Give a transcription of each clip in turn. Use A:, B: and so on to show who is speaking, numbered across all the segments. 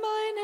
A: meine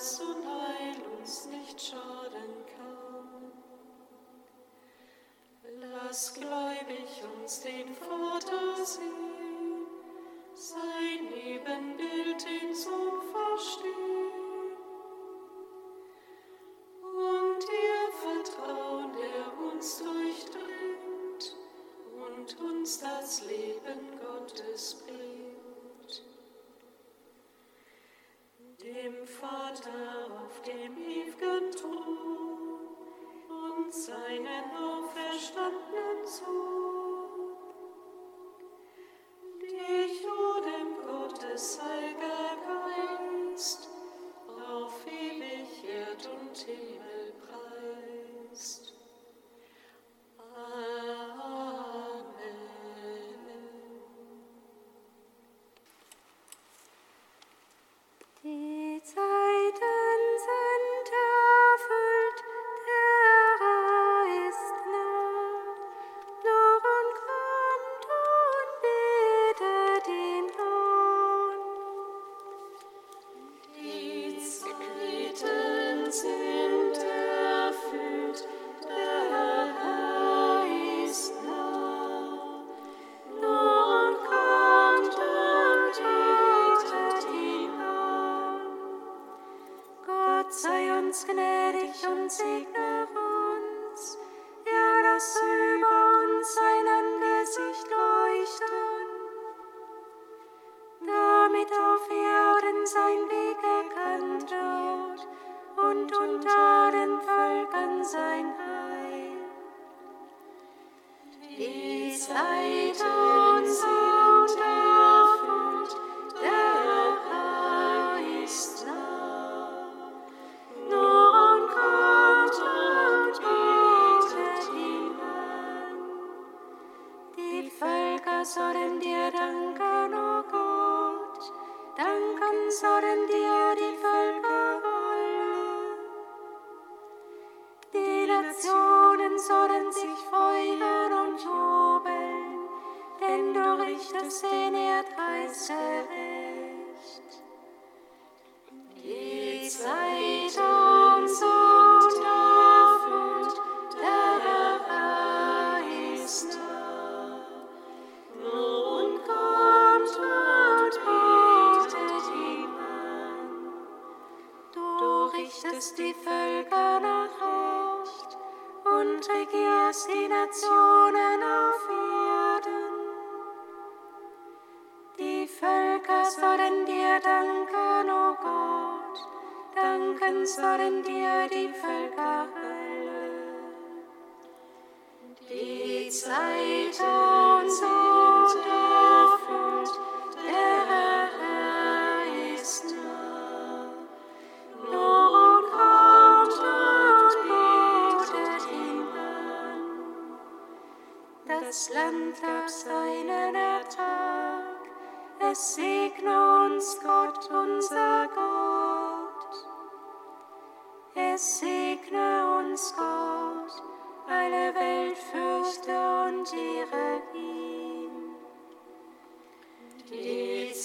A: Und Heil uns nicht schaden kann. Lass gläubig uns den Vater Vater auf dem ewigen Thron und seinen auferstandenen Sohn.
B: Gott sei uns gnädig und segne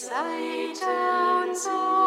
B: Uns und
A: erfüllt,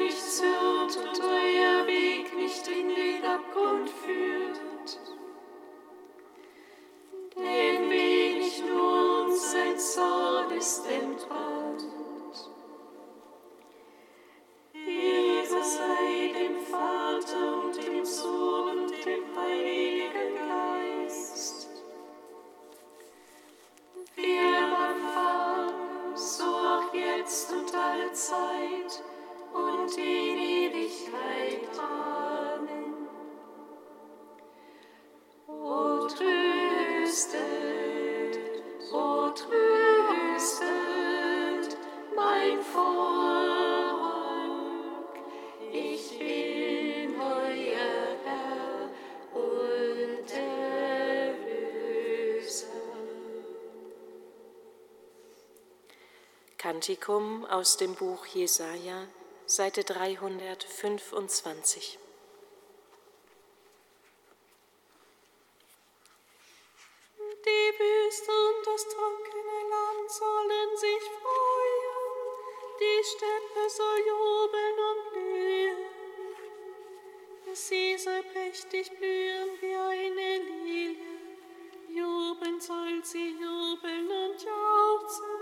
A: nichts hört und euer Weg nicht in den Abgrund führt. Denn wenig nur uns sein Zorn ist entbrannt.
C: Kantikum aus dem Buch Jesaja, Seite 325.
A: Die Wüste und das trockene Land sollen sich freuen, die Steppe soll jubeln und blühen. Sie soll prächtig blühen wie eine Lilie, jubeln soll sie jubeln und jauchzen.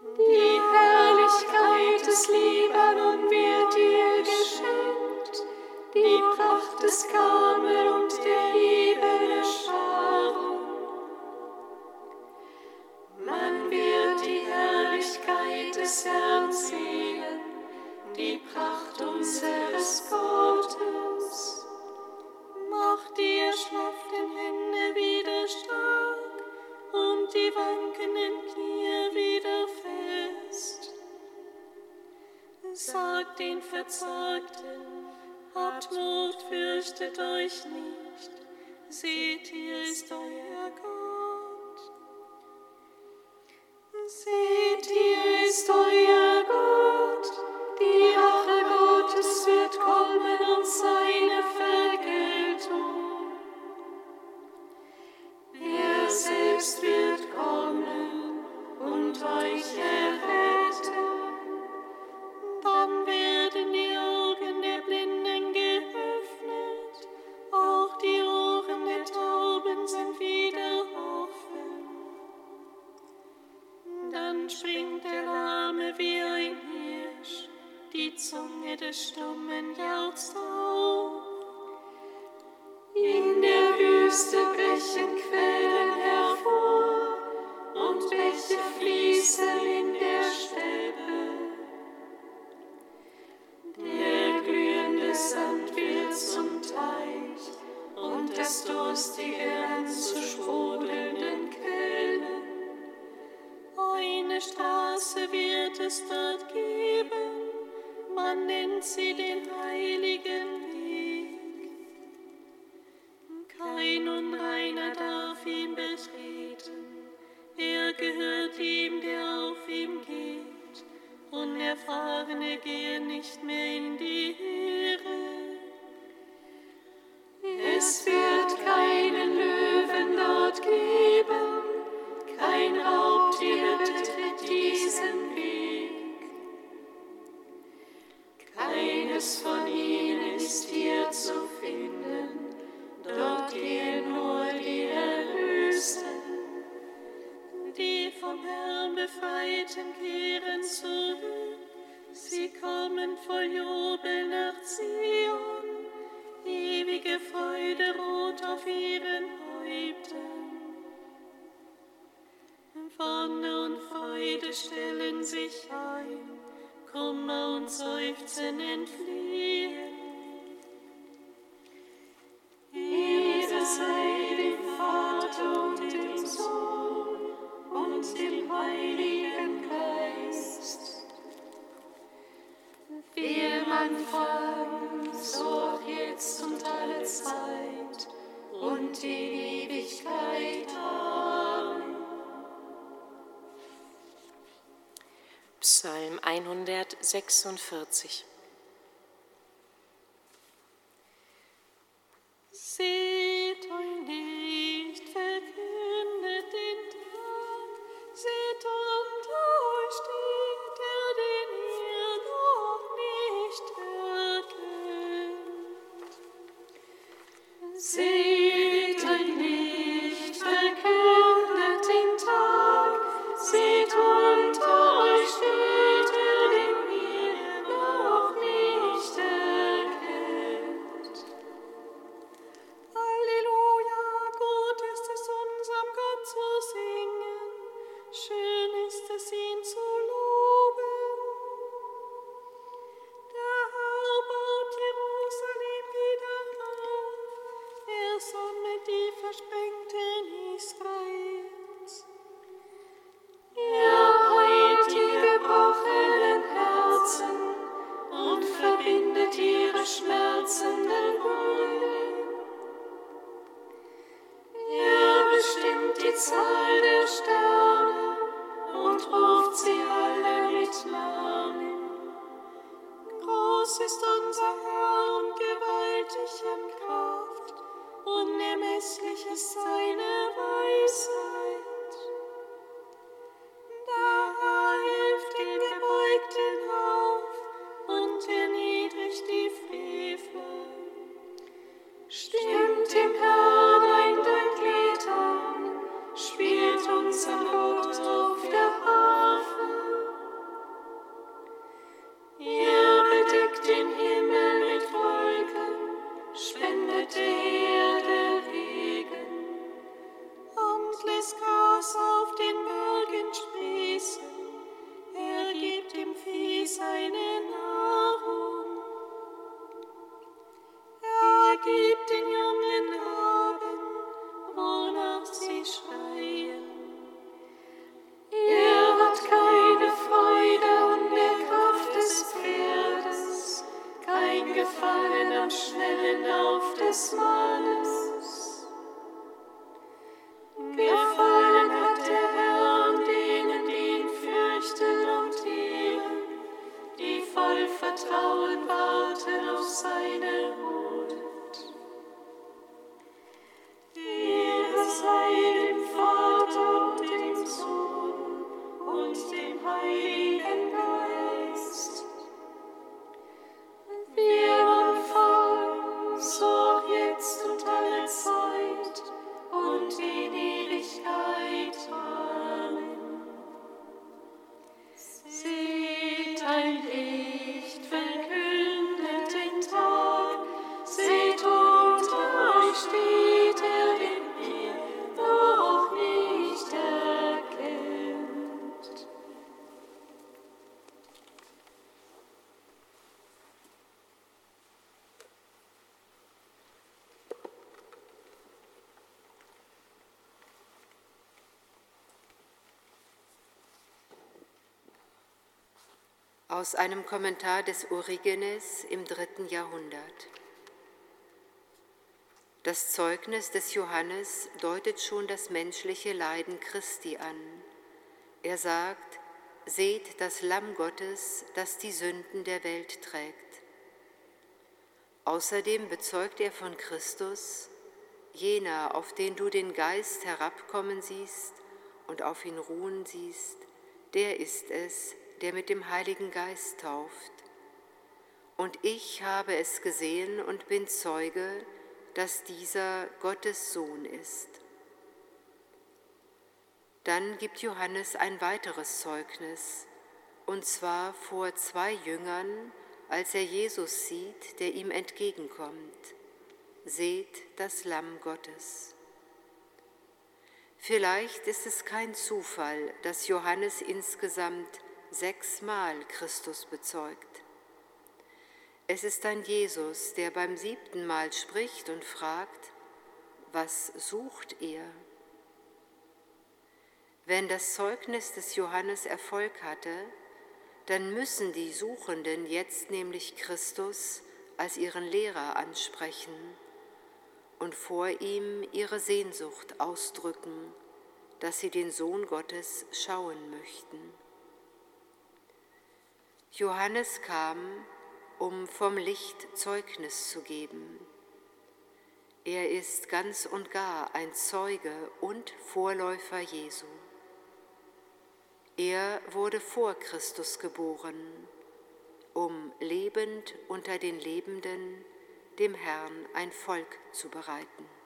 A: Die Herrlichkeit des Libanon wird dir geschenkt, die Pracht des Karmel und der Ebene Sharon. Man wird die Herrlichkeit des Herrn sehen, die Pracht unseres Gottes. Mach dir schlafften Hände wieder stark und die wankenden Knie wieder sagt den Verzagten, habt Mut, fürchtet euch nicht, seht, hier ist euer Gott. Seht, Straße wird es dort geben, man nennt sie den heiligen Weg. Kein Unreiner darf ihn betreten, er gehört ihm, der auf ihm geht. Unerfahrene gehen nicht mehr in die Höhe. auf ihren Häupten. Wanne und Freude stellen sich ein, Kummer und Seufzen entfliehen. Ehre sei dem Vater und dem Sohn und dem Heiligen Geist. Wie man fragen, so auch jetzt und alle Zeit und in Ewigkeit. Amen.
C: Psalm 146.
A: Sing Vertrauen warten auf seine Ruhe.
D: aus einem Kommentar des Origenes im dritten Jahrhundert. Das Zeugnis des Johannes deutet schon das menschliche Leiden Christi an. Er sagt, Seht das Lamm Gottes, das die Sünden der Welt trägt. Außerdem bezeugt er von Christus, jener, auf den du den Geist herabkommen siehst und auf ihn ruhen siehst, der ist es, der mit dem Heiligen Geist tauft. Und ich habe es gesehen und bin Zeuge, dass dieser Gottes Sohn ist. Dann gibt Johannes ein weiteres Zeugnis, und zwar vor zwei Jüngern, als er Jesus sieht, der ihm entgegenkommt. Seht das Lamm Gottes. Vielleicht ist es kein Zufall, dass Johannes insgesamt sechsmal Christus bezeugt. Es ist ein Jesus, der beim siebten Mal spricht und fragt, was sucht ihr? Wenn das Zeugnis des Johannes Erfolg hatte, dann müssen die Suchenden jetzt nämlich Christus als ihren Lehrer ansprechen und vor ihm ihre Sehnsucht ausdrücken, dass sie den Sohn Gottes schauen möchten. Johannes kam, um vom Licht Zeugnis zu geben. Er ist ganz und gar ein Zeuge und Vorläufer Jesu. Er wurde vor Christus geboren, um lebend unter den Lebenden dem Herrn ein Volk zu bereiten.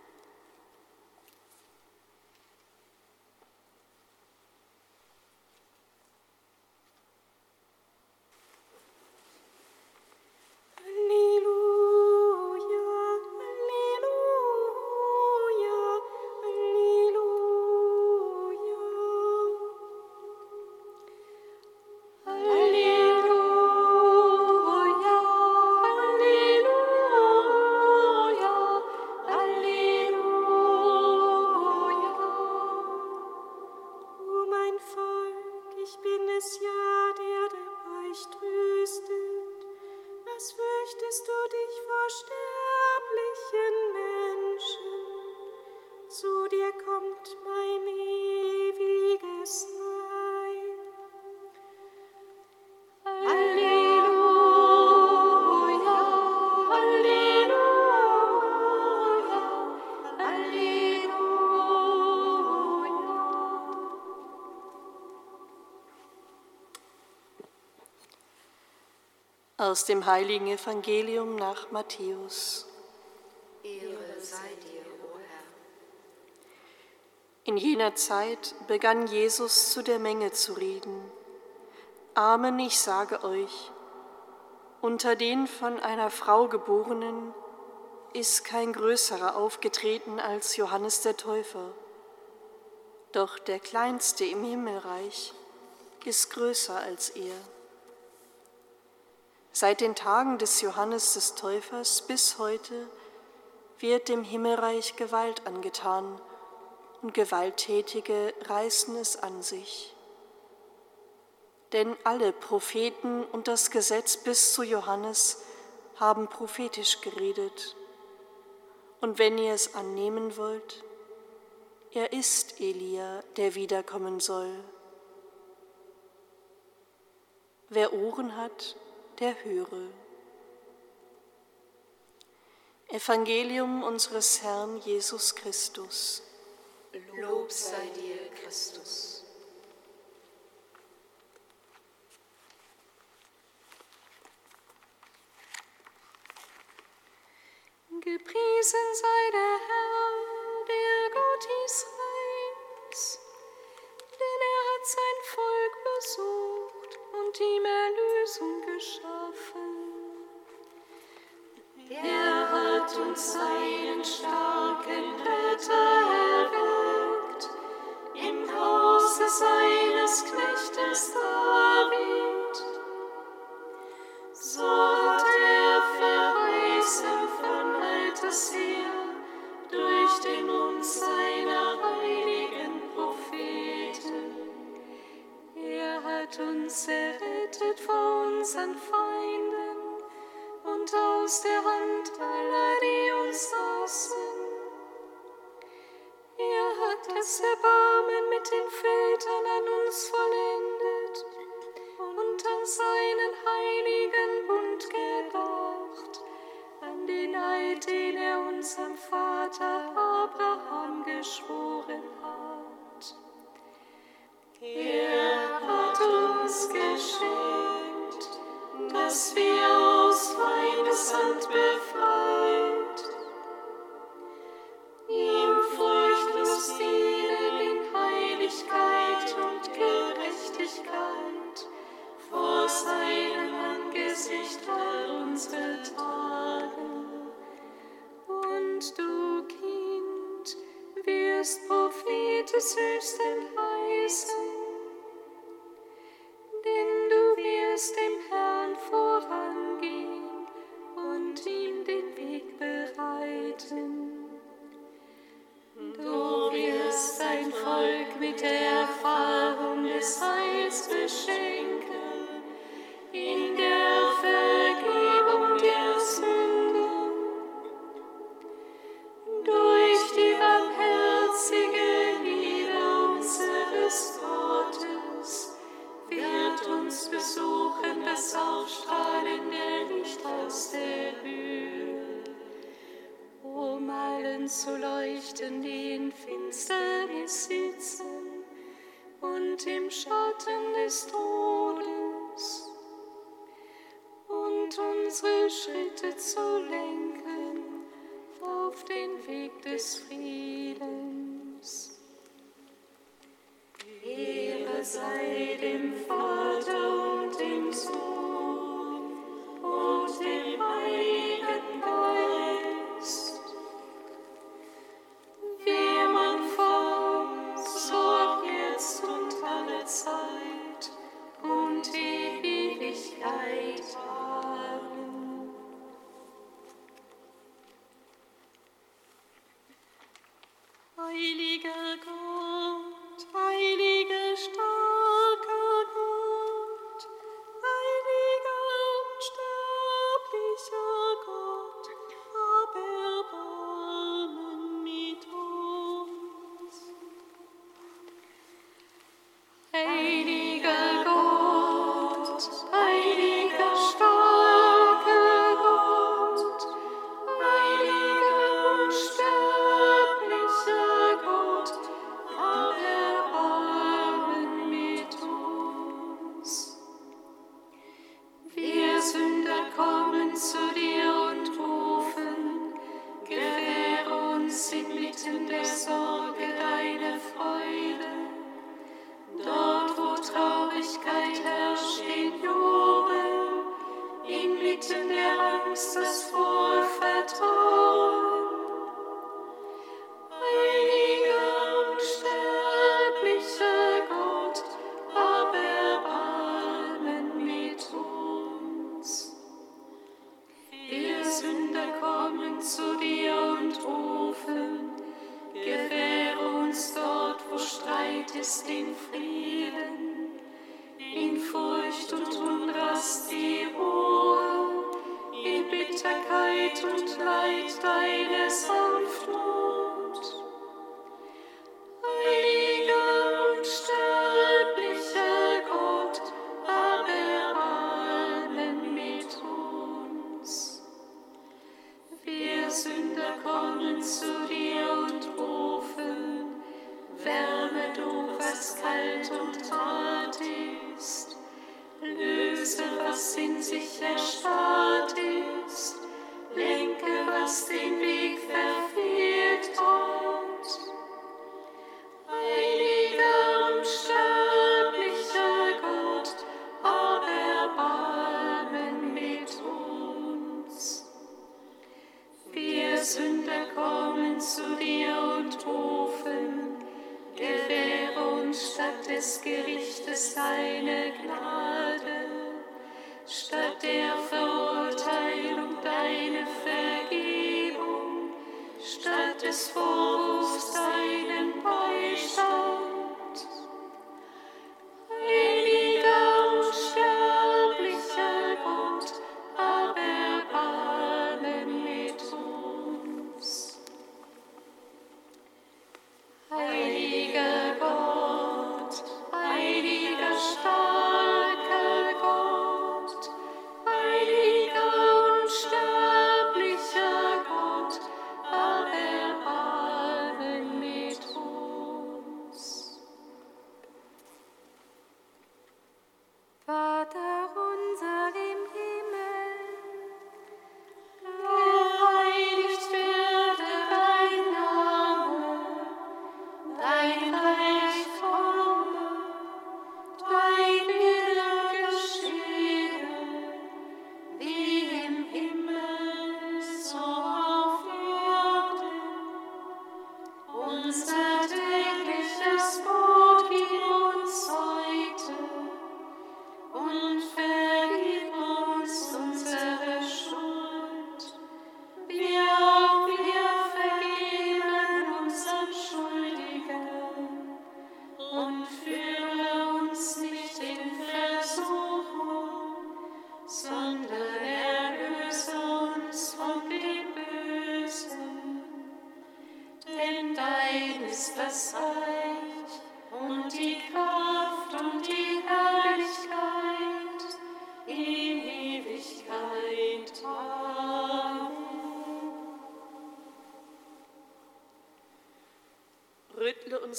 C: Aus dem heiligen Evangelium nach Matthäus.
D: Ehre sei dir, o Herr.
C: In jener Zeit begann Jesus zu der Menge zu reden. Amen, ich sage euch, unter den von einer Frau geborenen ist kein größerer aufgetreten als Johannes der Täufer. Doch der Kleinste im Himmelreich ist größer als er. Seit den Tagen des Johannes des Täufers bis heute wird dem Himmelreich Gewalt angetan und Gewalttätige reißen es an sich. Denn alle Propheten und das Gesetz bis zu Johannes haben prophetisch geredet. Und wenn ihr es annehmen wollt, er ist Elia, der wiederkommen soll. Wer Ohren hat, der höre. Evangelium unseres Herrn Jesus Christus.
D: Lob sei dir, Christus.
A: Gepriesen sei der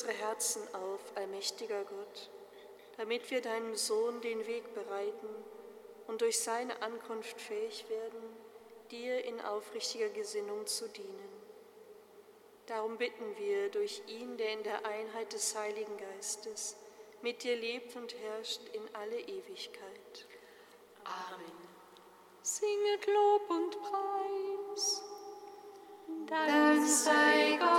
C: unsere Herzen auf, allmächtiger Gott, damit wir deinem Sohn den Weg bereiten und durch seine Ankunft fähig werden, dir in aufrichtiger Gesinnung zu dienen. Darum bitten wir durch ihn, der in der Einheit des Heiligen Geistes mit dir lebt und herrscht in alle Ewigkeit.
D: Amen.
A: Singet Lob und Preis.
B: Dank sei Gott